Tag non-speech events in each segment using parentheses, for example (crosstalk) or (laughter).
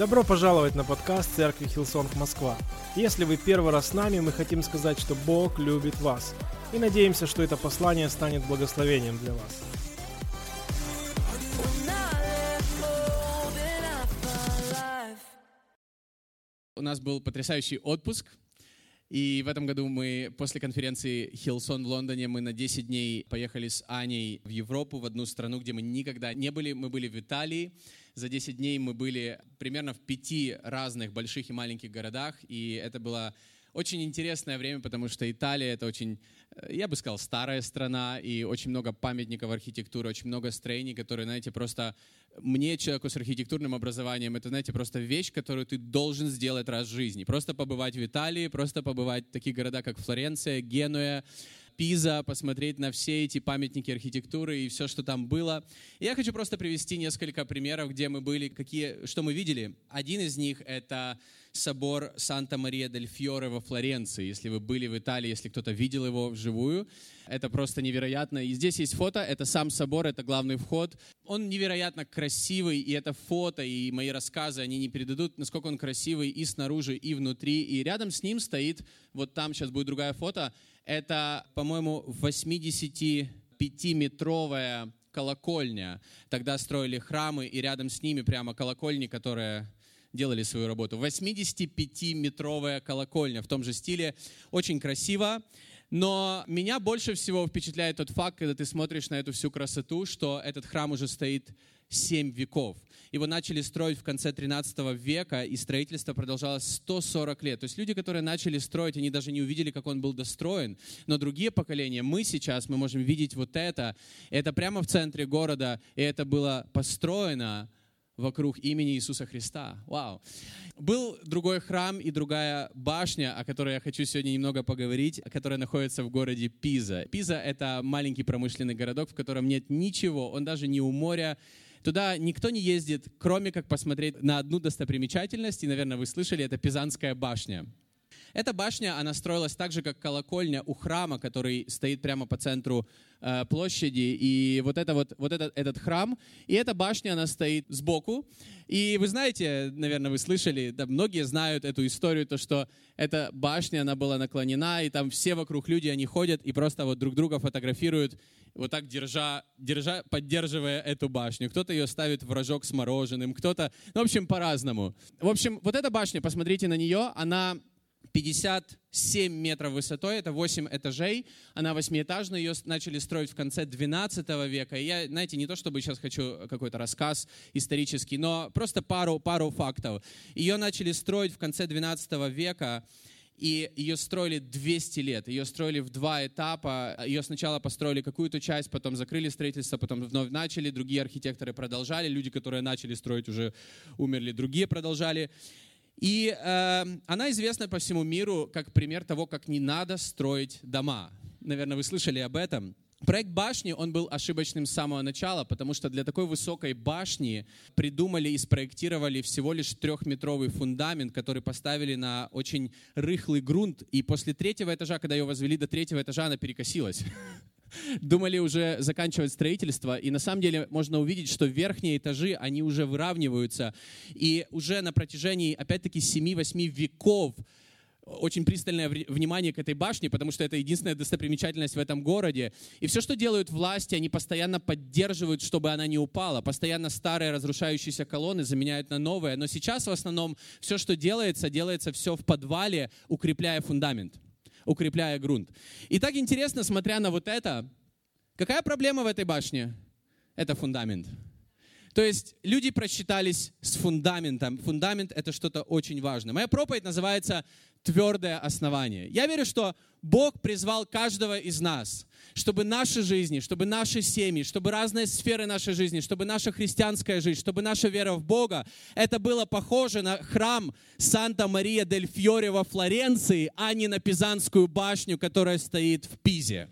Добро пожаловать на подкаст Церкви Hillsong Москва. Если вы первый раз с нами, мы хотим сказать, что Бог любит вас. И надеемся, что это послание станет благословением для вас. У нас был потрясающий отпуск. И в этом году мы после конференции Hillsong в Лондоне мы на 10 дней поехали с Аней в Европу, в одну страну, где мы никогда не были. Мы были в Италии. За 10 дней мы были примерно в пяти разных больших и маленьких городах. И это было очень интересное время, потому что Италия — это очень, э, я бы сказал, старая страна, и очень много памятников архитектуры, очень много строений, которые, знаете, просто мне, человеку с архитектурным образованием, это, знаете, просто вещь, которую ты должен сделать раз в жизни. Просто побывать в Италии, просто побывать в таких городах, как Флоренция, Генуя, Пиза, посмотреть на все эти памятники архитектуры и все, что там было. И я хочу просто привести несколько примеров, где мы были, какие, что мы видели. Один из них — это собор Санта-Мария-дель-Фьоре во Флоренции. Если вы были в Италии, если кто-то видел его вживую, это просто невероятно. И здесь есть фото, это сам собор, это главный вход. Он невероятно красивый, и это фото, и мои рассказы, они не передадут, насколько он красивый и снаружи, и внутри. И рядом с ним стоит, вот там сейчас будет другая фото, это, по-моему, 85-метровая колокольня. Тогда строили храмы, и рядом с ними прямо колокольни, которые делали свою работу. 85-метровая колокольня в том же стиле. Очень красиво. Но меня больше всего впечатляет тот факт, когда ты смотришь на эту всю красоту, что этот храм уже стоит 7 веков. Его начали строить в конце 13 века, и строительство продолжалось 140 лет. То есть люди, которые начали строить, они даже не увидели, как он был достроен. Но другие поколения, мы сейчас, мы можем видеть вот это. Это прямо в центре города, и это было построено вокруг имени Иисуса Христа. Вау. Был другой храм и другая башня, о которой я хочу сегодня немного поговорить, которая находится в городе Пиза. Пиза — это маленький промышленный городок, в котором нет ничего, он даже не у моря, Туда никто не ездит, кроме как посмотреть на одну достопримечательность, и, наверное, вы слышали, это Пизанская башня. Эта башня, она строилась так же, как колокольня у храма, который стоит прямо по центру э, площади. И вот, это вот, вот этот, этот храм, и эта башня, она стоит сбоку. И вы знаете, наверное, вы слышали, да, многие знают эту историю, то, что эта башня, она была наклонена, и там все вокруг люди, они ходят и просто вот друг друга фотографируют, вот так держа, держа поддерживая эту башню. Кто-то ее ставит в рожок с мороженым, кто-то, ну, в общем, по-разному. В общем, вот эта башня, посмотрите на нее, она 57 метров высотой, это 8 этажей. Она восьмиэтажная, ее начали строить в конце 12 века. И я, знаете, не то чтобы сейчас хочу какой-то рассказ исторический, но просто пару, пару фактов. Ее начали строить в конце 12 века, и ее строили 200 лет. Ее строили в два этапа. Ее сначала построили какую-то часть, потом закрыли строительство, потом вновь начали. Другие архитекторы продолжали. Люди, которые начали строить, уже умерли. Другие продолжали. И э, она известна по всему миру как пример того, как не надо строить дома. Наверное, вы слышали об этом. Проект башни, он был ошибочным с самого начала, потому что для такой высокой башни придумали и спроектировали всего лишь трехметровый фундамент, который поставили на очень рыхлый грунт. И после третьего этажа, когда ее возвели до третьего этажа, она перекосилась. (laughs) (laughs) думали уже заканчивать строительство, и на самом деле можно увидеть, что верхние этажи, они уже выравниваются, и уже на протяжении, опять-таки, 7-8 веков очень пристальное внимание к этой башне, потому что это единственная достопримечательность в этом городе. И все, что делают власти, они постоянно поддерживают, чтобы она не упала. Постоянно старые разрушающиеся колонны заменяют на новые. Но сейчас в основном все, что делается, делается все в подвале, укрепляя фундамент укрепляя грунт. И так интересно, смотря на вот это, какая проблема в этой башне? Это фундамент. То есть люди просчитались с фундаментом. Фундамент — это что-то очень важное. Моя проповедь называется «Твердое основание». Я верю, что Бог призвал каждого из нас, чтобы наши жизни, чтобы наши семьи, чтобы разные сферы нашей жизни, чтобы наша христианская жизнь, чтобы наша вера в Бога, это было похоже на храм Санта-Мария-дель-Фьоре во Флоренции, а не на Пизанскую башню, которая стоит в Пизе.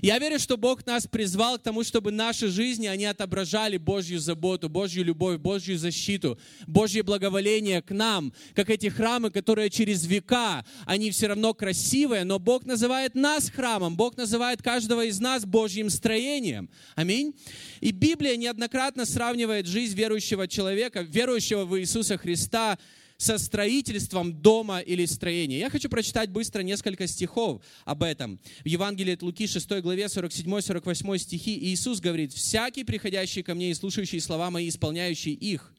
Я верю, что Бог нас призвал к тому, чтобы наши жизни, они отображали Божью заботу, Божью любовь, Божью защиту, Божье благоволение к нам, как эти храмы, которые через века, они все равно красивые, но Бог называет нас храмом, Бог называет каждого из нас Божьим строением. Аминь. И Библия неоднократно сравнивает жизнь верующего человека, верующего в Иисуса Христа, со строительством дома или строения. Я хочу прочитать быстро несколько стихов об этом. В Евангелии от Луки 6 главе 47-48 стихи Иисус говорит, «Всякий, приходящий ко мне и слушающий слова мои, исполняющий их,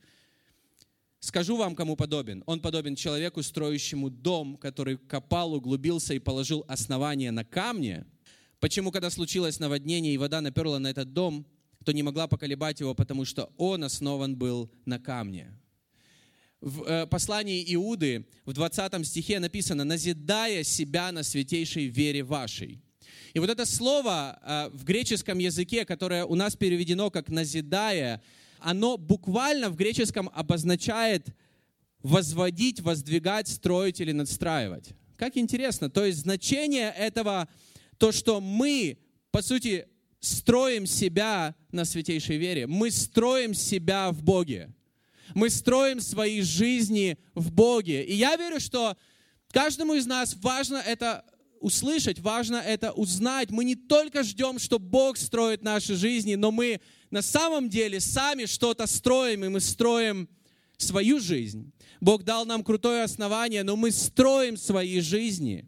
Скажу вам, кому подобен. Он подобен человеку, строящему дом, который копал, углубился и положил основание на камне. Почему, когда случилось наводнение и вода наперла на этот дом, то не могла поколебать его, потому что он основан был на камне в э, послании Иуды в 20 стихе написано, «назидая себя на святейшей вере вашей». И вот это слово э, в греческом языке, которое у нас переведено как «назидая», оно буквально в греческом обозначает возводить, воздвигать, строить или надстраивать. Как интересно. То есть значение этого, то, что мы, по сути, строим себя на святейшей вере. Мы строим себя в Боге мы строим свои жизни в Боге. И я верю, что каждому из нас важно это услышать, важно это узнать. Мы не только ждем, что Бог строит наши жизни, но мы на самом деле сами что-то строим, и мы строим свою жизнь. Бог дал нам крутое основание, но мы строим свои жизни.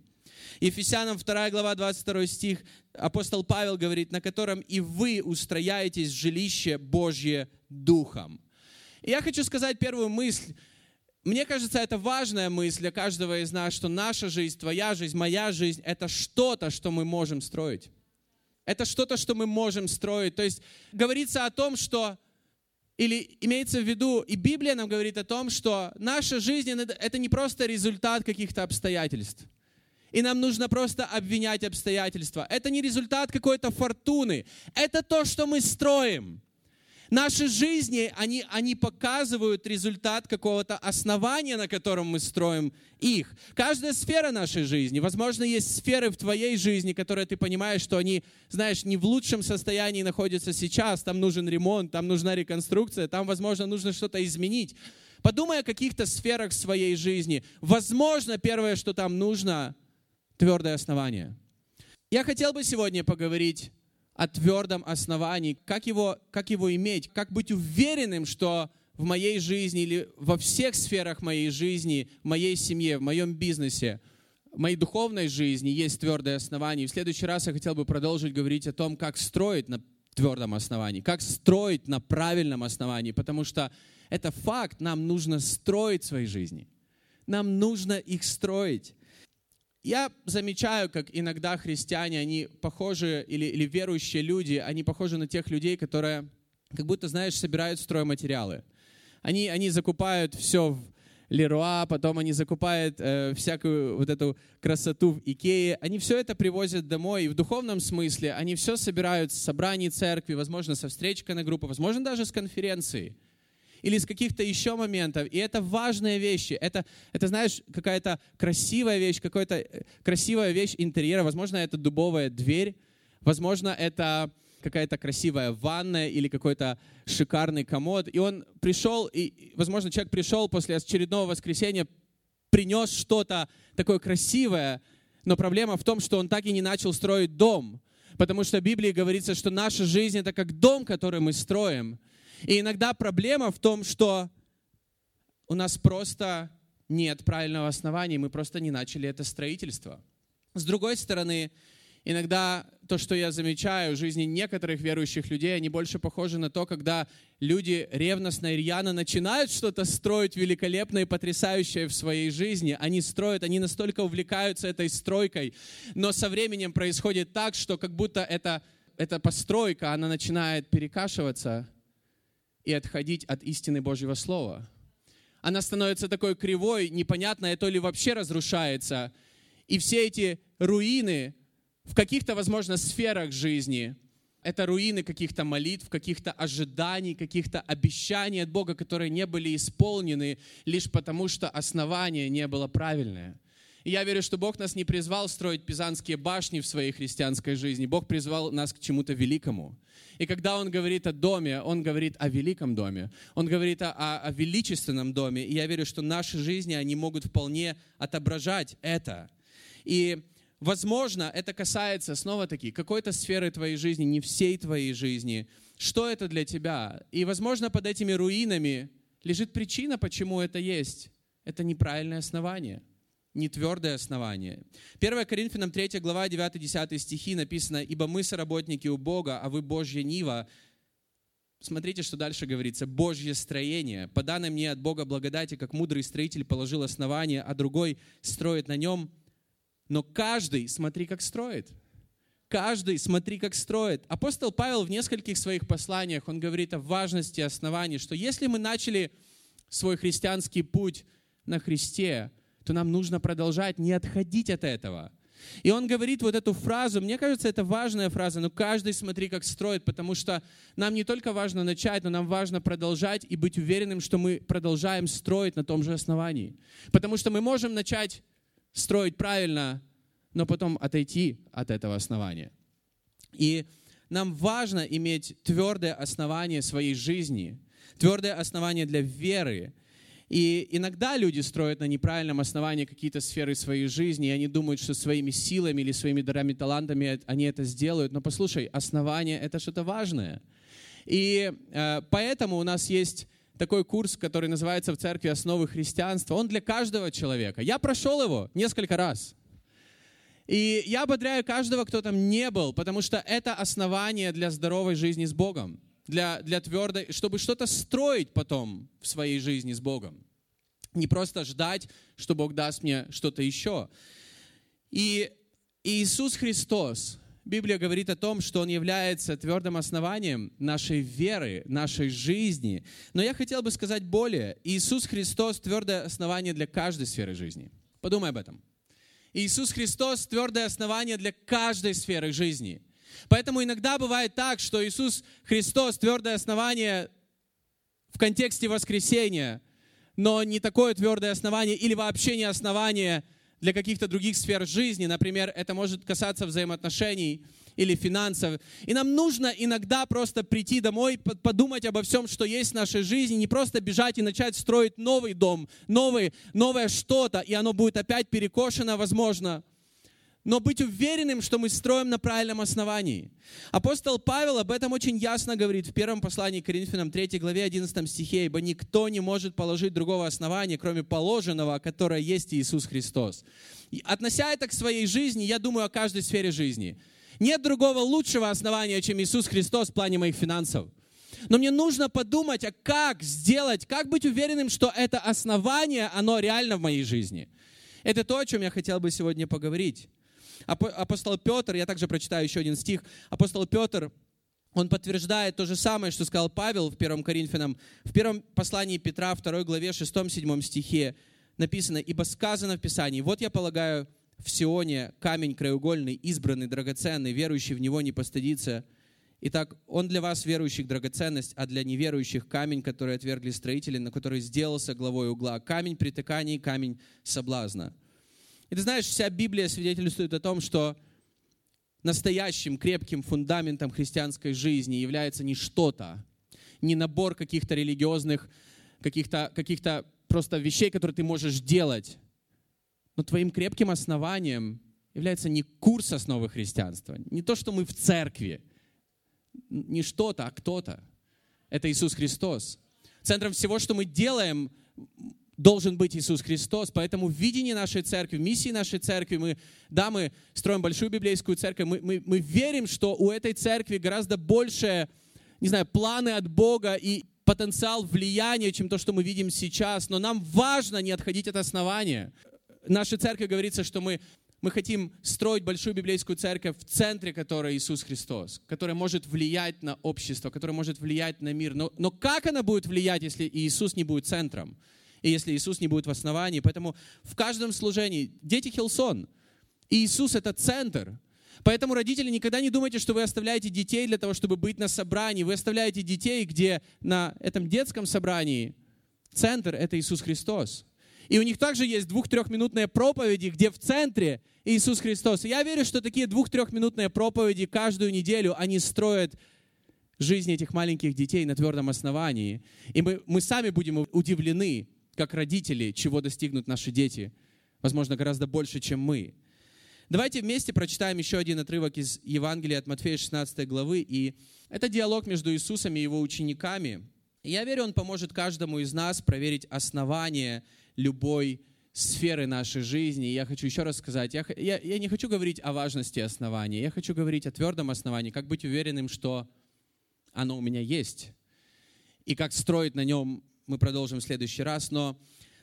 Ефесянам 2 глава 22 стих, апостол Павел говорит, на котором и вы устрояетесь в жилище Божье Духом. И я хочу сказать первую мысль. Мне кажется, это важная мысль для каждого из нас, что наша жизнь, твоя жизнь, моя жизнь — это что-то, что мы можем строить. Это что-то, что мы можем строить. То есть говорится о том, что или имеется в виду, и Библия нам говорит о том, что наша жизнь — это не просто результат каких-то обстоятельств. И нам нужно просто обвинять обстоятельства. Это не результат какой-то фортуны. Это то, что мы строим. Наши жизни, они, они показывают результат какого-то основания, на котором мы строим их. Каждая сфера нашей жизни, возможно, есть сферы в твоей жизни, которые ты понимаешь, что они, знаешь, не в лучшем состоянии находятся сейчас, там нужен ремонт, там нужна реконструкция, там, возможно, нужно что-то изменить. Подумай о каких-то сферах своей жизни. Возможно, первое, что там нужно, твердое основание. Я хотел бы сегодня поговорить о твердом основании, как его, как его иметь, как быть уверенным, что в моей жизни или во всех сферах моей жизни, в моей семье, в моем бизнесе, в моей духовной жизни есть твердое основание. И в следующий раз я хотел бы продолжить говорить о том, как строить на твердом основании, как строить на правильном основании, потому что это факт, нам нужно строить свои жизни. Нам нужно их строить. Я замечаю, как иногда христиане, они похожи, или, или верующие люди, они похожи на тех людей, которые как будто, знаешь, собирают стройматериалы. Они, они закупают все в Леруа, потом они закупают э, всякую вот эту красоту в Икее. Они все это привозят домой, и в духовном смысле они все собирают с собраний церкви, возможно, со встречкой на группу, возможно, даже с конференции или из каких-то еще моментов. И это важные вещи. Это, это знаешь, какая-то красивая вещь, какая-то э, красивая вещь интерьера. Возможно, это дубовая дверь. Возможно, это какая-то красивая ванная или какой-то шикарный комод. И он пришел, и, возможно, человек пришел после очередного воскресенья, принес что-то такое красивое, но проблема в том, что он так и не начал строить дом. Потому что в Библии говорится, что наша жизнь — это как дом, который мы строим. И иногда проблема в том, что у нас просто нет правильного основания, мы просто не начали это строительство. С другой стороны, иногда то, что я замечаю в жизни некоторых верующих людей, они больше похожи на то, когда люди ревностно и рьяно начинают что-то строить великолепное и потрясающее в своей жизни. Они строят, они настолько увлекаются этой стройкой, но со временем происходит так, что как будто эта, эта постройка, она начинает перекашиваться, и отходить от истины Божьего Слова. Она становится такой кривой, непонятно, то ли вообще разрушается. И все эти руины в каких-то, возможно, сферах жизни, это руины каких-то молитв, каких-то ожиданий, каких-то обещаний от Бога, которые не были исполнены лишь потому, что основание не было правильное. И я верю, что Бог нас не призвал строить пизанские башни в своей христианской жизни. Бог призвал нас к чему-то великому. И когда Он говорит о доме, Он говорит о великом доме. Он говорит о, о, о величественном доме. И я верю, что наши жизни, они могут вполне отображать это. И Возможно, это касается, снова-таки, какой-то сферы твоей жизни, не всей твоей жизни. Что это для тебя? И, возможно, под этими руинами лежит причина, почему это есть. Это неправильное основание – не твердое основание. 1 Коринфянам 3 глава 9-10 стихи написано, «Ибо мы соработники у Бога, а вы Божья Нива». Смотрите, что дальше говорится. «Божье строение, по данным мне от Бога благодати, как мудрый строитель положил основание, а другой строит на нем. Но каждый, смотри, как строит». Каждый, смотри, как строит. Апостол Павел в нескольких своих посланиях, он говорит о важности оснований, что если мы начали свой христианский путь на Христе, то нам нужно продолжать, не отходить от этого. И он говорит вот эту фразу, мне кажется, это важная фраза, но каждый смотри, как строит, потому что нам не только важно начать, но нам важно продолжать и быть уверенным, что мы продолжаем строить на том же основании. Потому что мы можем начать строить правильно, но потом отойти от этого основания. И нам важно иметь твердое основание своей жизни, твердое основание для веры, и иногда люди строят на неправильном основании какие-то сферы своей жизни, и они думают, что своими силами или своими дарами, талантами они это сделают. Но послушай, основание — это что-то важное. И э, поэтому у нас есть такой курс, который называется в церкви «Основы христианства». Он для каждого человека. Я прошел его несколько раз. И я ободряю каждого, кто там не был, потому что это основание для здоровой жизни с Богом для, для твердой, чтобы что-то строить потом в своей жизни с Богом. Не просто ждать, что Бог даст мне что-то еще. И Иисус Христос, Библия говорит о том, что Он является твердым основанием нашей веры, нашей жизни. Но я хотел бы сказать более. Иисус Христос – твердое основание для каждой сферы жизни. Подумай об этом. Иисус Христос – твердое основание для каждой сферы жизни – Поэтому иногда бывает так, что Иисус Христос твердое основание в контексте воскресения, но не такое твердое основание или вообще не основание для каких-то других сфер жизни. Например, это может касаться взаимоотношений или финансов. И нам нужно иногда просто прийти домой, подумать обо всем, что есть в нашей жизни, не просто бежать и начать строить новый дом, новый, новое что-то, и оно будет опять перекошено, возможно но быть уверенным, что мы строим на правильном основании. Апостол Павел об этом очень ясно говорит в первом послании к Коринфянам 3 главе 11 стихе, «Ибо никто не может положить другого основания, кроме положенного, которое есть Иисус Христос». И относя это к своей жизни, я думаю о каждой сфере жизни. Нет другого лучшего основания, чем Иисус Христос в плане моих финансов. Но мне нужно подумать, а как сделать, как быть уверенным, что это основание, оно реально в моей жизни. Это то, о чем я хотел бы сегодня поговорить. Апостол Петр, я также прочитаю еще один стих, апостол Петр, он подтверждает то же самое, что сказал Павел в 1 Коринфянам, в первом послании Петра, 2 главе, 6-7 стихе написано, «Ибо сказано в Писании, вот я полагаю в Сионе камень краеугольный, избранный, драгоценный, верующий в него не постыдится. Итак, он для вас, верующих, драгоценность, а для неверующих камень, который отвергли строители, на который сделался главой угла. Камень притыканий, камень соблазна». И ты знаешь, вся Библия свидетельствует о том, что настоящим крепким фундаментом христианской жизни является не что-то, не набор каких-то религиозных, каких-то каких просто вещей, которые ты можешь делать. Но твоим крепким основанием является не курс основы христианства, не то, что мы в церкви, не что-то, а кто-то. Это Иисус Христос. Центром всего, что мы делаем, должен быть Иисус Христос. Поэтому в видении нашей церкви, в миссии нашей церкви, мы, да, мы строим большую библейскую церковь, мы, мы, мы верим, что у этой церкви гораздо больше, не знаю, планы от Бога и потенциал влияния, чем то, что мы видим сейчас. Но нам важно не отходить от основания. В нашей церкви говорится, что мы мы хотим строить большую библейскую церковь, в центре которой Иисус Христос, которая может влиять на общество, которая может влиять на мир. Но, но как она будет влиять, если Иисус не будет центром? И если Иисус не будет в основании. Поэтому в каждом служении дети Хилсон, Иисус это центр. Поэтому, родители, никогда не думайте, что вы оставляете детей для того, чтобы быть на собрании. Вы оставляете детей, где на этом детском собрании центр — это Иисус Христос. И у них также есть двух-трехминутные проповеди, где в центре Иисус Христос. И я верю, что такие двух-трехминутные проповеди каждую неделю, они строят жизнь этих маленьких детей на твердом основании. И мы, мы сами будем удивлены, как родители, чего достигнут наши дети. Возможно, гораздо больше, чем мы. Давайте вместе прочитаем еще один отрывок из Евангелия от Матфея 16 главы. И это диалог между Иисусом и его учениками. И я верю, он поможет каждому из нас проверить основание любой сферы нашей жизни. И я хочу еще раз сказать, я, я, я не хочу говорить о важности основания, я хочу говорить о твердом основании, как быть уверенным, что оно у меня есть. И как строить на нем, мы продолжим в следующий раз. Но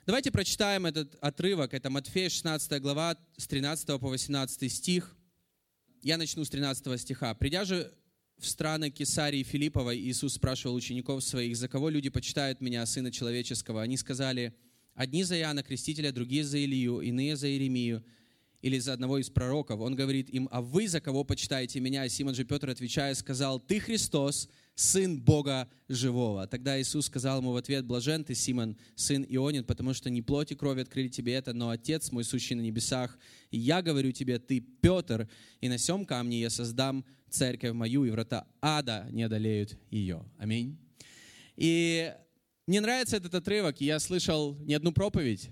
давайте прочитаем этот отрывок. Это Матфея 16 глава с 13 по 18 стих. Я начну с 13 стиха. «Придя же в страны Кесарии Филипповой, Иисус спрашивал учеников своих, «За кого люди почитают меня, Сына Человеческого?» Они сказали, «Одни за Иоанна Крестителя, другие за Илью, иные за Иеремию, или за одного из пророков». Он говорит им, «А вы за кого почитаете меня?» Симон же Петр, отвечая, сказал, «Ты Христос, Сын Бога Живого. Тогда Иисус сказал ему в ответ, блажен ты, Симон, сын Ионин, потому что не плоть и кровь открыли тебе это, но Отец мой, сущий на небесах. И я говорю тебе, ты Петр, и на сем камне я создам церковь мою, и врата ада не одолеют ее. Аминь. И мне нравится этот отрывок, я слышал не одну проповедь,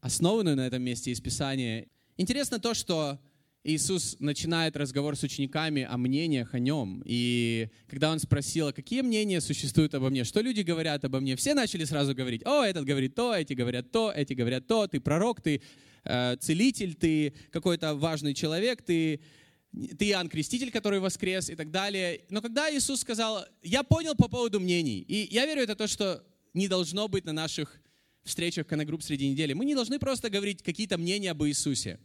основанную на этом месте из Писания. Интересно то, что Иисус начинает разговор с учениками о мнениях о нем. И когда он спросил, «А какие мнения существуют обо мне, что люди говорят обо мне, все начали сразу говорить, о, этот говорит то, эти говорят то, эти говорят то, ты пророк, ты э, целитель, ты какой-то важный человек, ты, ты Иоанн Креститель, который воскрес и так далее. Но когда Иисус сказал, я понял по поводу мнений, и я верю, это то, что не должно быть на наших встречах конногрупп среди недели. Мы не должны просто говорить какие-то мнения об Иисусе.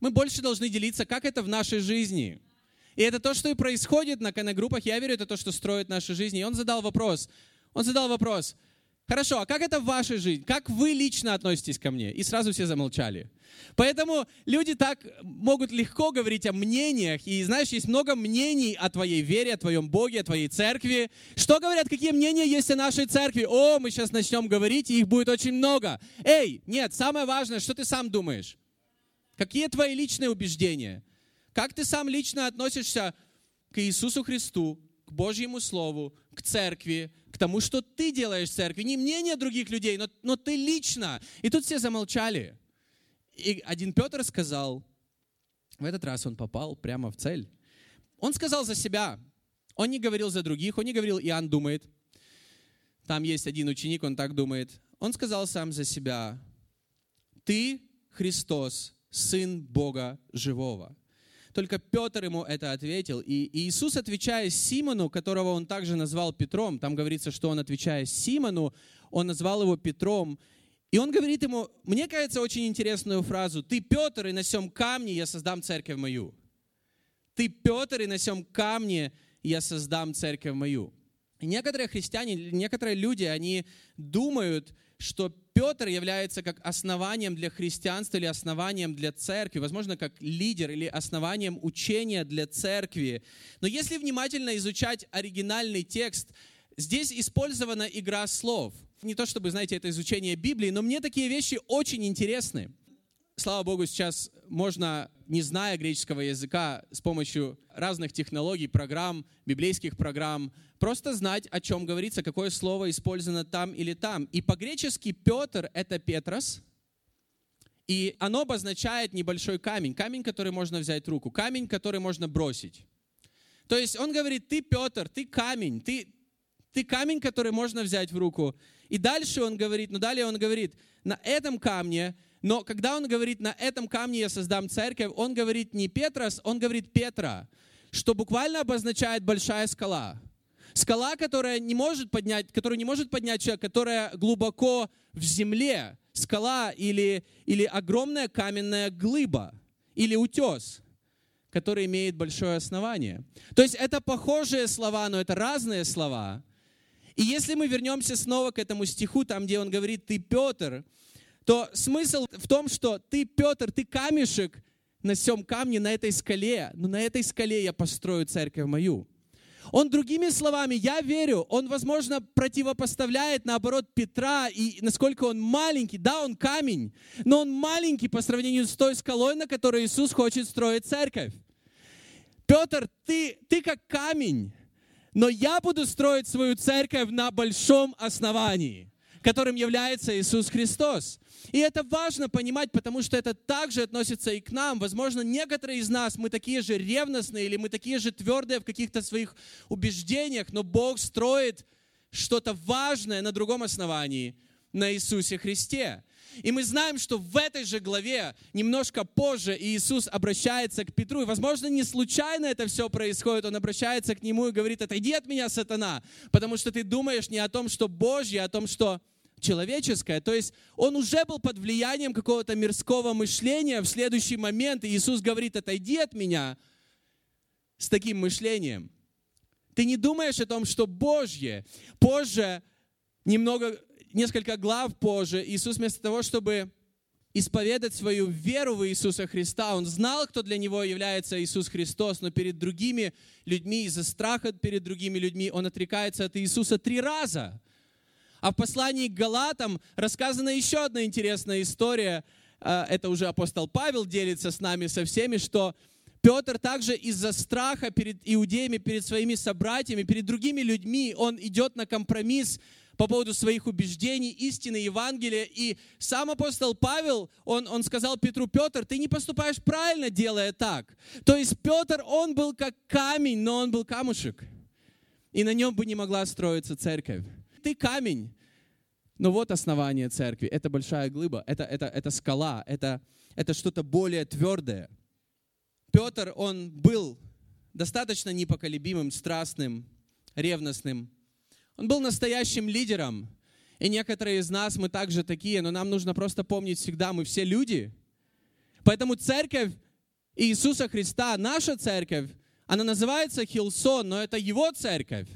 Мы больше должны делиться, как это в нашей жизни. И это то, что и происходит на конногруппах. Я верю, это то, что строит нашу жизнь. И он задал вопрос. Он задал вопрос. Хорошо, а как это в вашей жизни? Как вы лично относитесь ко мне? И сразу все замолчали. Поэтому люди так могут легко говорить о мнениях. И знаешь, есть много мнений о твоей вере, о твоем Боге, о твоей церкви. Что говорят, какие мнения есть о нашей церкви? О, мы сейчас начнем говорить, и их будет очень много. Эй, нет, самое важное, что ты сам думаешь? Какие твои личные убеждения? Как ты сам лично относишься к Иисусу Христу, к Божьему Слову, к церкви, к тому, что ты делаешь в церкви? Не мнение других людей, но, но ты лично. И тут все замолчали. И один Петр сказал, в этот раз он попал прямо в цель. Он сказал за себя. Он не говорил за других, он не говорил, Иоанн думает. Там есть один ученик, он так думает. Он сказал сам за себя, ты Христос, Сын Бога Живого. Только Петр ему это ответил. И Иисус, отвечая Симону, которого он также назвал Петром, там говорится, что он, отвечая Симону, он назвал его Петром, и он говорит ему, мне кажется, очень интересную фразу, «Ты, Петр, и на сем камне я создам церковь мою». «Ты, Петр, и на сем камне я создам церковь мою». И некоторые христиане, некоторые люди, они думают, что Петр является как основанием для христианства или основанием для церкви, возможно, как лидер или основанием учения для церкви. Но если внимательно изучать оригинальный текст, здесь использована игра слов. Не то чтобы, знаете, это изучение Библии, но мне такие вещи очень интересны слава Богу, сейчас можно, не зная греческого языка, с помощью разных технологий, программ, библейских программ, просто знать, о чем говорится, какое слово использовано там или там. И по-гречески Петр — это Петрос, и оно обозначает небольшой камень, камень, который можно взять в руку, камень, который можно бросить. То есть он говорит, ты Петр, ты камень, ты, ты камень, который можно взять в руку. И дальше он говорит, ну далее он говорит, на этом камне но когда он говорит, на этом камне я создам церковь, он говорит не Петрос, он говорит Петра, что буквально обозначает большая скала. Скала, которая не может поднять, которую не может поднять человек, которая глубоко в земле. Скала или, или огромная каменная глыба или утес, который имеет большое основание. То есть это похожие слова, но это разные слова. И если мы вернемся снова к этому стиху, там, где он говорит, ты Петр, то смысл в том, что ты, Петр, ты камешек на всем камне, на этой скале, но на этой скале я построю церковь мою. Он, другими словами, я верю, он, возможно, противопоставляет, наоборот, Петра, и насколько он маленький. Да, он камень, но он маленький по сравнению с той скалой, на которой Иисус хочет строить церковь. Петр, ты, ты как камень, но я буду строить свою церковь на большом основании, которым является Иисус Христос. И это важно понимать, потому что это также относится и к нам. Возможно, некоторые из нас, мы такие же ревностные или мы такие же твердые в каких-то своих убеждениях, но Бог строит что-то важное на другом основании, на Иисусе Христе. И мы знаем, что в этой же главе, немножко позже, Иисус обращается к Петру. И, возможно, не случайно это все происходит. Он обращается к нему и говорит, отойди от меня, сатана, потому что ты думаешь не о том, что Божье, а о том, что человеческое. То есть он уже был под влиянием какого-то мирского мышления. В следующий момент Иисус говорит, отойди от меня с таким мышлением. Ты не думаешь о том, что Божье. Позже, немного, несколько глав позже, Иисус вместо того, чтобы исповедать свою веру в Иисуса Христа. Он знал, кто для него является Иисус Христос, но перед другими людьми, из-за страха перед другими людьми, он отрекается от Иисуса три раза. А в послании к Галатам рассказана еще одна интересная история. А, это уже апостол Павел делится с нами со всеми, что Петр также из-за страха перед иудеями, перед своими собратьями, перед другими людьми, он идет на компромисс по поводу своих убеждений, истины Евангелия. И сам апостол Павел, он, он сказал Петру, Петр, ты не поступаешь правильно, делая так. То есть Петр, он был как камень, но он был камушек. И на нем бы не могла строиться церковь. Ты камень, но вот основание церкви. Это большая глыба, это, это, это скала, это, это что-то более твердое. Петр, он был достаточно непоколебимым, страстным, ревностным. Он был настоящим лидером. И некоторые из нас, мы также такие, но нам нужно просто помнить всегда, мы все люди. Поэтому церковь Иисуса Христа, наша церковь, она называется Хилсон, но это его церковь.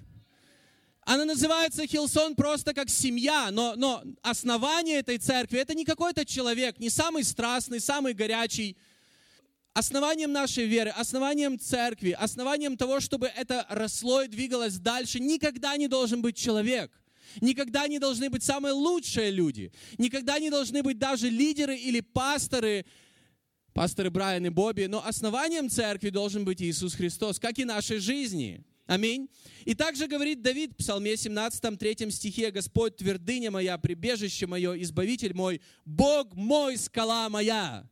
Она называется Хилсон просто как семья, но, но основание этой церкви это не какой-то человек, не самый страстный, самый горячий. Основанием нашей веры, основанием церкви, основанием того, чтобы это росло и двигалось дальше, никогда не должен быть человек. Никогда не должны быть самые лучшие люди. Никогда не должны быть даже лидеры или пасторы, пасторы Брайан и Бобби. Но основанием церкви должен быть Иисус Христос, как и нашей жизни. Аминь. И также говорит Давид в Псалме 17, 3 стихе, «Господь твердыня моя, прибежище мое, избавитель мой, Бог мой, скала моя».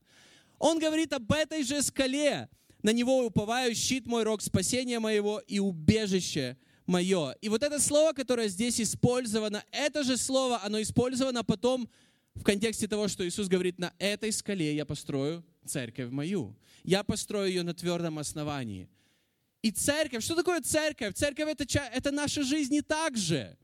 Он говорит об этой же скале. На него уповаю, щит мой, рог спасения моего и убежище мое. И вот это слово, которое здесь использовано, это же слово, оно использовано потом в контексте того, что Иисус говорит, на этой скале я построю церковь мою. Я построю ее на твердом основании. И церковь, что такое церковь? Церковь это, это наша жизнь и так же.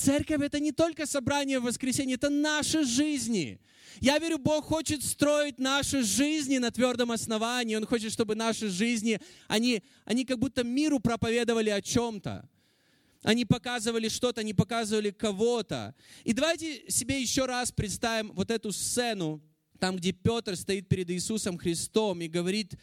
Церковь это не только собрание в воскресенье, это наши жизни. Я верю, Бог хочет строить наши жизни на твердом основании. Он хочет, чтобы наши жизни, они, они как будто миру проповедовали о чем-то. Они показывали что-то, они показывали кого-то. И давайте себе еще раз представим вот эту сцену, там, где Петр стоит перед Иисусом Христом и говорит,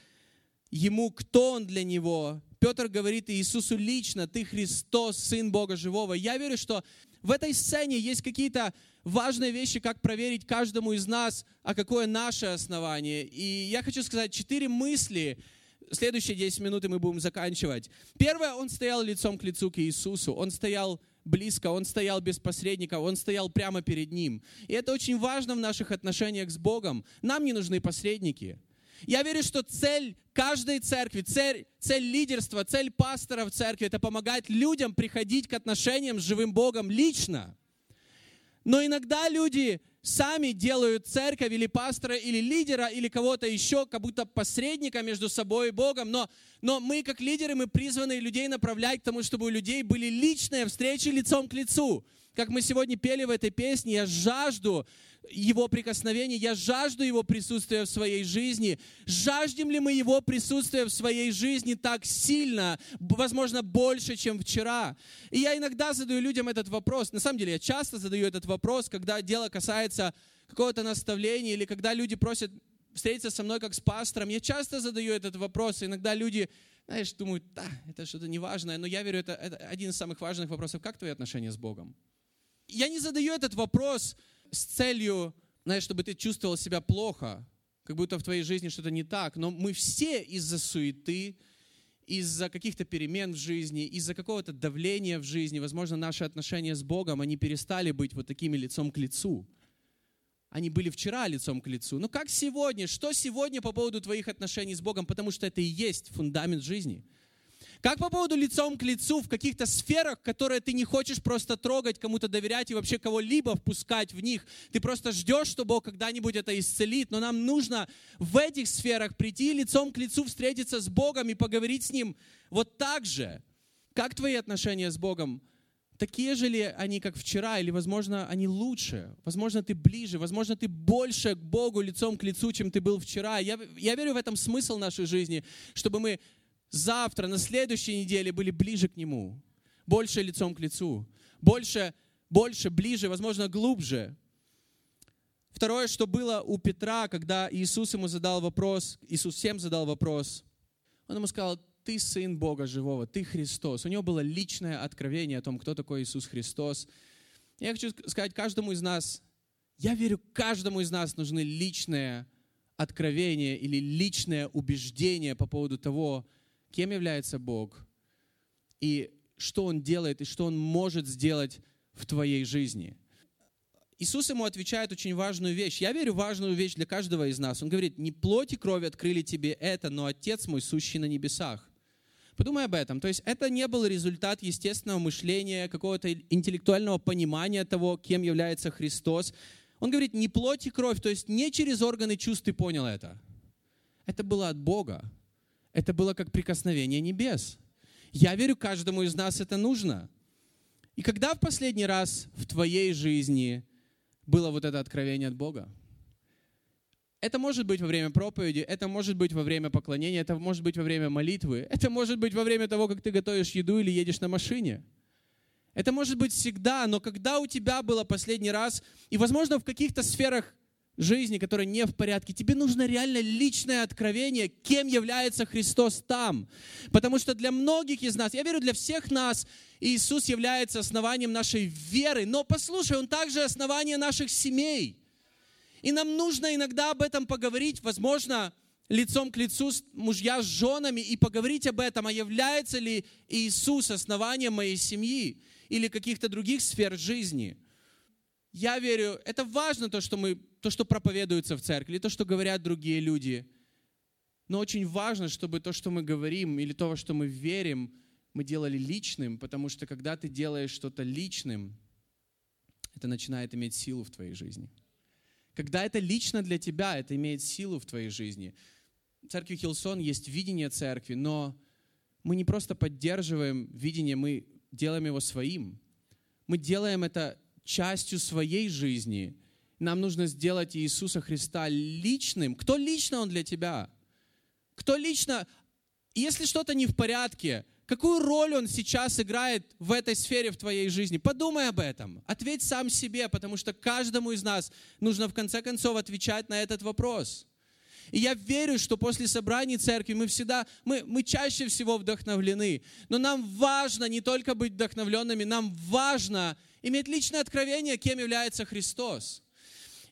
ему, кто он для него. Петр говорит Иисусу лично, ты Христос, Сын Бога Живого. Я верю, что в этой сцене есть какие-то важные вещи, как проверить каждому из нас, а какое наше основание. И я хочу сказать четыре мысли, следующие 10 минут и мы будем заканчивать. Первое, он стоял лицом к лицу к Иисусу, он стоял близко, он стоял без посредника, он стоял прямо перед ним. И это очень важно в наших отношениях с Богом. Нам не нужны посредники. Я верю, что цель каждой церкви, цель, цель лидерства, цель пастора в церкви – это помогать людям приходить к отношениям с живым Богом лично. Но иногда люди сами делают церковь или пастора, или лидера, или кого-то еще, как будто посредника между собой и Богом. Но, но мы, как лидеры, мы призваны людей направлять к тому, чтобы у людей были личные встречи лицом к лицу. Как мы сегодня пели в этой песне, я жажду его прикосновения, я жажду Его присутствия в своей жизни. Жаждем ли мы Его присутствия в своей жизни так сильно, возможно, больше, чем вчера? И я иногда задаю людям этот вопрос. На самом деле, я часто задаю этот вопрос, когда дело касается какого-то наставления или когда люди просят встретиться со мной как с пастором. Я часто задаю этот вопрос. Иногда люди знаешь, думают, да, это что-то неважное, но я верю, это, это один из самых важных вопросов. Как твои отношения с Богом? Я не задаю этот вопрос с целью, знаешь, чтобы ты чувствовал себя плохо, как будто в твоей жизни что-то не так, но мы все из-за суеты, из-за каких-то перемен в жизни, из-за какого-то давления в жизни, возможно, наши отношения с Богом, они перестали быть вот такими лицом к лицу. Они были вчера лицом к лицу. Но как сегодня? Что сегодня по поводу твоих отношений с Богом? Потому что это и есть фундамент жизни. Как по поводу лицом к лицу в каких-то сферах, которые ты не хочешь просто трогать, кому-то доверять и вообще кого-либо впускать в них. Ты просто ждешь, что Бог когда-нибудь это исцелит. Но нам нужно в этих сферах прийти лицом к лицу, встретиться с Богом и поговорить с Ним вот так же. Как твои отношения с Богом? Такие же ли они, как вчера, или, возможно, они лучше? Возможно, ты ближе, возможно, ты больше к Богу лицом к лицу, чем ты был вчера. Я, я верю в этом смысл нашей жизни, чтобы мы завтра, на следующей неделе были ближе к Нему, больше лицом к лицу, больше, больше, ближе, возможно, глубже. Второе, что было у Петра, когда Иисус ему задал вопрос, Иисус всем задал вопрос, он ему сказал, ты сын Бога живого, ты Христос. У него было личное откровение о том, кто такой Иисус Христос. Я хочу сказать каждому из нас, я верю, каждому из нас нужны личные откровения или личное убеждение по поводу того, кем является Бог и что Он делает и что Он может сделать в твоей жизни. Иисус ему отвечает очень важную вещь. Я верю важную вещь для каждого из нас. Он говорит, не плоть и кровь открыли тебе это, но Отец мой, сущий на небесах. Подумай об этом. То есть это не был результат естественного мышления, какого-то интеллектуального понимания того, кем является Христос. Он говорит, не плоть и кровь, то есть не через органы чувств ты понял это. Это было от Бога. Это было как прикосновение небес. Я верю, каждому из нас это нужно. И когда в последний раз в твоей жизни было вот это откровение от Бога? Это может быть во время проповеди, это может быть во время поклонения, это может быть во время молитвы, это может быть во время того, как ты готовишь еду или едешь на машине. Это может быть всегда, но когда у тебя было последний раз, и, возможно, в каких-то сферах жизни, которая не в порядке, тебе нужно реально личное откровение, кем является Христос там. Потому что для многих из нас, я верю, для всех нас Иисус является основанием нашей веры. Но послушай, Он также основание наших семей. И нам нужно иногда об этом поговорить, возможно, лицом к лицу с мужья с женами и поговорить об этом, а является ли Иисус основанием моей семьи или каких-то других сфер жизни – я верю, это важно то, что мы, то, что проповедуется в церкви, то, что говорят другие люди. Но очень важно, чтобы то, что мы говорим, или то, во что мы верим, мы делали личным, потому что когда ты делаешь что-то личным, это начинает иметь силу в твоей жизни. Когда это лично для тебя, это имеет силу в твоей жизни. В церкви Хилсон есть видение церкви, но мы не просто поддерживаем видение, мы делаем его своим. Мы делаем это частью своей жизни. Нам нужно сделать Иисуса Христа личным. Кто лично Он для тебя? Кто лично, если что-то не в порядке, какую роль Он сейчас играет в этой сфере в твоей жизни? Подумай об этом. Ответь сам себе, потому что каждому из нас нужно в конце концов отвечать на этот вопрос. И я верю, что после собраний церкви мы всегда, мы, мы чаще всего вдохновлены. Но нам важно не только быть вдохновленными, нам важно иметь личное откровение, кем является Христос.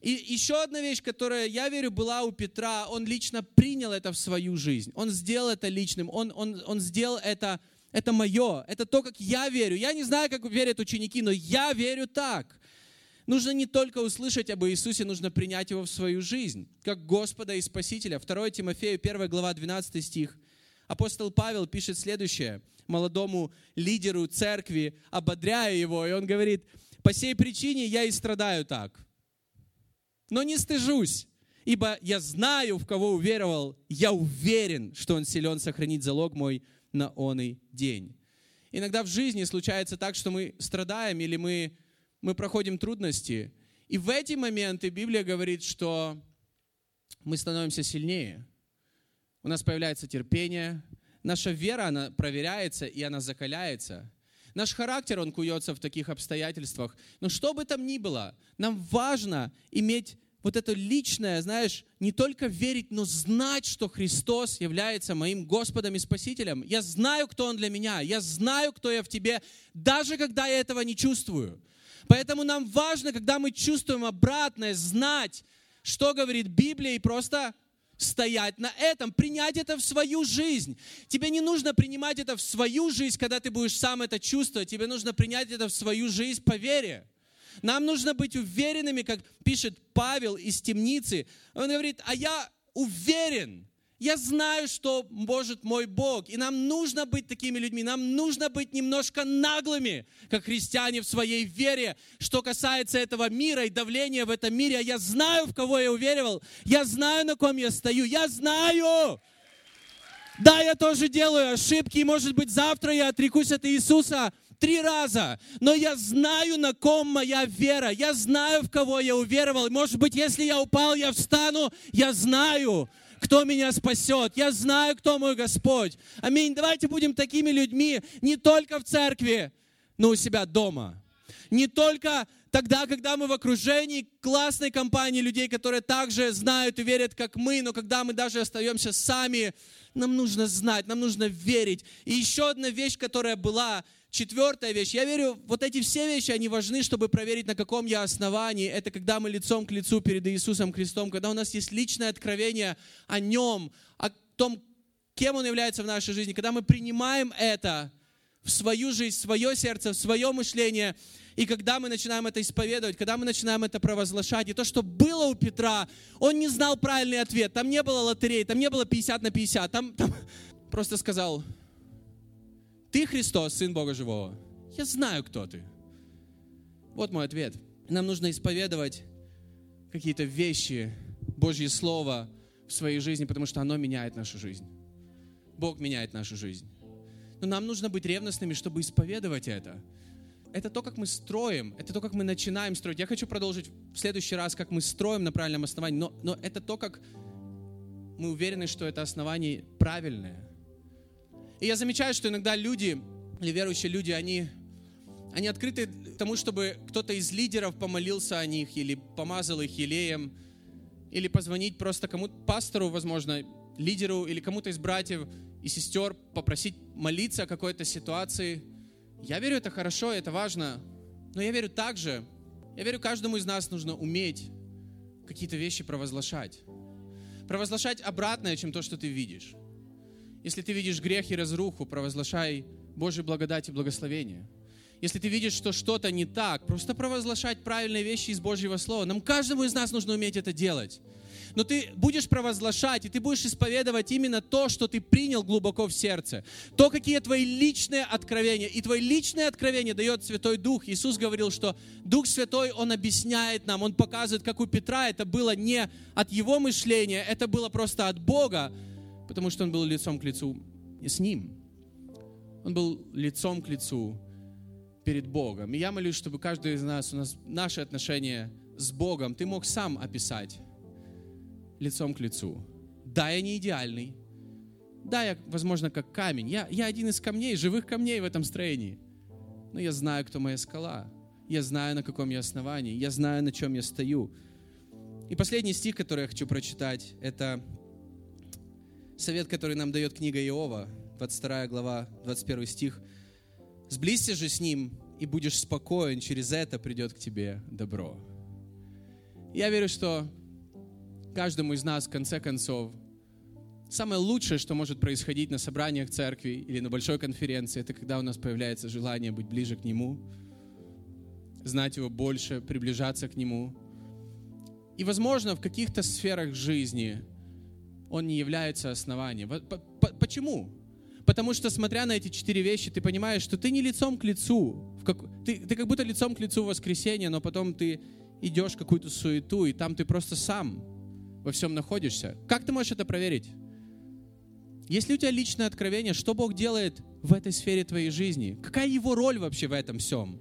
И еще одна вещь, которая, я верю, была у Петра, он лично принял это в свою жизнь. Он сделал это личным, он, он, он сделал это, это мое, это то, как я верю. Я не знаю, как верят ученики, но я верю так. Нужно не только услышать об Иисусе, нужно принять Его в свою жизнь, как Господа и Спасителя. 2 Тимофею, 1 глава, 12 стих. Апостол Павел пишет следующее молодому лидеру церкви, ободряя его, и он говорит, по сей причине я и страдаю так. Но не стыжусь, ибо я знаю, в кого уверовал, я уверен, что он силен сохранить залог мой на оный день. Иногда в жизни случается так, что мы страдаем или мы мы проходим трудности. И в эти моменты Библия говорит, что мы становимся сильнее. У нас появляется терпение, наша вера, она проверяется и она закаляется. Наш характер, он куется в таких обстоятельствах. Но что бы там ни было, нам важно иметь вот это личное, знаешь, не только верить, но знать, что Христос является моим Господом и Спасителем. Я знаю, кто Он для меня. Я знаю, кто я в тебе, даже когда я этого не чувствую. Поэтому нам важно, когда мы чувствуем обратное, знать, что говорит Библия, и просто стоять на этом, принять это в свою жизнь. Тебе не нужно принимать это в свою жизнь, когда ты будешь сам это чувствовать. Тебе нужно принять это в свою жизнь по вере. Нам нужно быть уверенными, как пишет Павел из темницы. Он говорит, а я уверен, я знаю, что может мой Бог. И нам нужно быть такими людьми. Нам нужно быть немножко наглыми, как христиане в своей вере, что касается этого мира и давления в этом мире. А я знаю, в кого я уверовал. Я знаю, на ком я стою. Я знаю. Да, я тоже делаю ошибки, и может быть завтра я отрекусь от Иисуса, три раза, но я знаю, на ком моя вера, я знаю, в кого я уверовал. Может быть, если я упал, я встану, я знаю, кто меня спасет. Я знаю, кто мой Господь. Аминь. Давайте будем такими людьми не только в церкви, но у себя дома. Не только тогда, когда мы в окружении классной компании людей, которые также знают и верят, как мы, но когда мы даже остаемся сами, нам нужно знать, нам нужно верить. И еще одна вещь, которая была, Четвертая вещь. Я верю, вот эти все вещи, они важны, чтобы проверить, на каком я основании. Это когда мы лицом к лицу перед Иисусом Христом, когда у нас есть личное откровение о Нем, о том, кем Он является в нашей жизни, когда мы принимаем это в свою жизнь, в свое сердце, в свое мышление, и когда мы начинаем это исповедовать, когда мы начинаем это провозглашать, и то, что было у Петра, он не знал правильный ответ, там не было лотереи, там не было 50 на 50, там, там (laughs) просто сказал, ты Христос, Сын Бога Живого. Я знаю, кто ты. Вот мой ответ. Нам нужно исповедовать какие-то вещи, Божье Слово в своей жизни, потому что оно меняет нашу жизнь. Бог меняет нашу жизнь. Но нам нужно быть ревностными, чтобы исповедовать это. Это то, как мы строим, это то, как мы начинаем строить. Я хочу продолжить в следующий раз, как мы строим на правильном основании, но, но это то, как мы уверены, что это основание правильное. И я замечаю, что иногда люди, или верующие люди, они, они открыты тому, чтобы кто-то из лидеров помолился о них, или помазал их елеем, или позвонить просто кому-то, пастору, возможно, лидеру, или кому-то из братьев и сестер, попросить молиться о какой-то ситуации. Я верю, это хорошо, это важно, но я верю также, я верю, каждому из нас нужно уметь какие-то вещи провозглашать. Провозглашать обратное, чем то, что ты видишь. Если ты видишь грех и разруху, провозглашай Божью благодать и благословение. Если ты видишь, что что-то не так, просто провозглашать правильные вещи из Божьего Слова. Нам каждому из нас нужно уметь это делать. Но ты будешь провозглашать, и ты будешь исповедовать именно то, что ты принял глубоко в сердце. То, какие твои личные откровения. И твои личные откровения дает Святой Дух. Иисус говорил, что Дух Святой, Он объясняет нам, Он показывает, как у Петра это было не от его мышления, это было просто от Бога потому что он был лицом к лицу с ним. Он был лицом к лицу перед Богом. И я молюсь, чтобы каждый из нас, у нас наши отношения с Богом, ты мог сам описать лицом к лицу. Да, я не идеальный. Да, я, возможно, как камень. Я, я один из камней, живых камней в этом строении. Но я знаю, кто моя скала. Я знаю, на каком я основании. Я знаю, на чем я стою. И последний стих, который я хочу прочитать, это совет, который нам дает книга Иова, 22 глава, 21 стих. «Сблизься же с ним, и будешь спокоен, через это придет к тебе добро». Я верю, что каждому из нас, в конце концов, самое лучшее, что может происходить на собраниях церкви или на большой конференции, это когда у нас появляется желание быть ближе к Нему, знать Его больше, приближаться к Нему. И, возможно, в каких-то сферах жизни – он не является основанием. Почему? Потому что, смотря на эти четыре вещи, ты понимаешь, что ты не лицом к лицу. Ты, как будто лицом к лицу в воскресенье, но потом ты идешь в какую-то суету, и там ты просто сам во всем находишься. Как ты можешь это проверить? Есть ли у тебя личное откровение, что Бог делает в этой сфере твоей жизни? Какая его роль вообще в этом всем?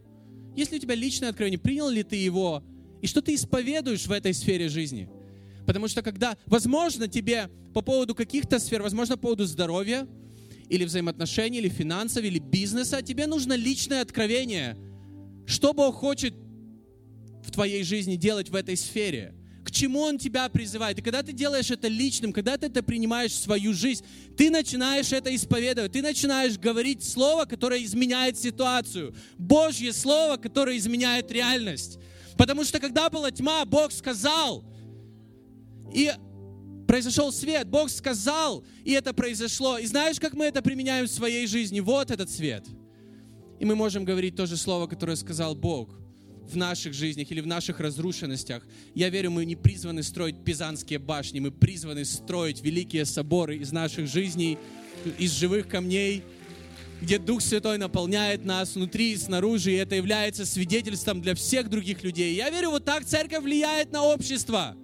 Есть ли у тебя личное откровение, принял ли ты его, и что ты исповедуешь в этой сфере жизни? Потому что когда, возможно, тебе по поводу каких-то сфер, возможно, по поводу здоровья, или взаимоотношений, или финансов, или бизнеса, тебе нужно личное откровение. Что Бог хочет в твоей жизни делать в этой сфере? к чему Он тебя призывает. И когда ты делаешь это личным, когда ты это принимаешь в свою жизнь, ты начинаешь это исповедовать, ты начинаешь говорить слово, которое изменяет ситуацию, Божье слово, которое изменяет реальность. Потому что когда была тьма, Бог сказал, и произошел свет, Бог сказал, и это произошло. И знаешь, как мы это применяем в своей жизни? Вот этот свет. И мы можем говорить то же слово, которое сказал Бог в наших жизнях или в наших разрушенностях. Я верю, мы не призваны строить пизанские башни, мы призваны строить великие соборы из наших жизней, из живых камней, где Дух Святой наполняет нас внутри и снаружи, и это является свидетельством для всех других людей. Я верю, вот так церковь влияет на общество.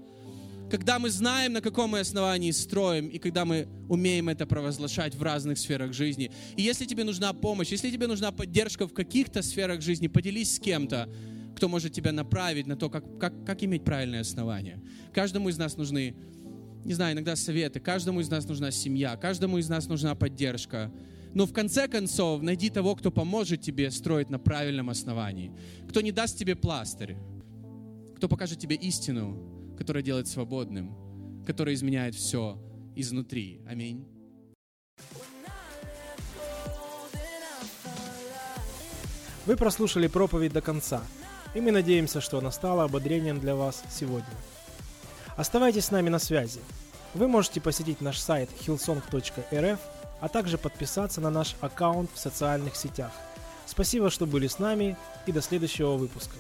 Когда мы знаем, на каком мы основании строим, и когда мы умеем это провозглашать в разных сферах жизни. И если тебе нужна помощь, если тебе нужна поддержка в каких-то сферах жизни, поделись с кем-то, кто может тебя направить на то, как, как, как иметь правильное основание. Каждому из нас нужны, не знаю, иногда советы, каждому из нас нужна семья, каждому из нас нужна поддержка. Но в конце концов найди того, кто поможет тебе строить на правильном основании, кто не даст тебе пластырь, кто покажет тебе истину, которая делает свободным, которая изменяет все изнутри. Аминь. Вы прослушали проповедь до конца, и мы надеемся, что она стала ободрением для вас сегодня. Оставайтесь с нами на связи. Вы можете посетить наш сайт hillsong.rf, а также подписаться на наш аккаунт в социальных сетях. Спасибо, что были с нами, и до следующего выпуска.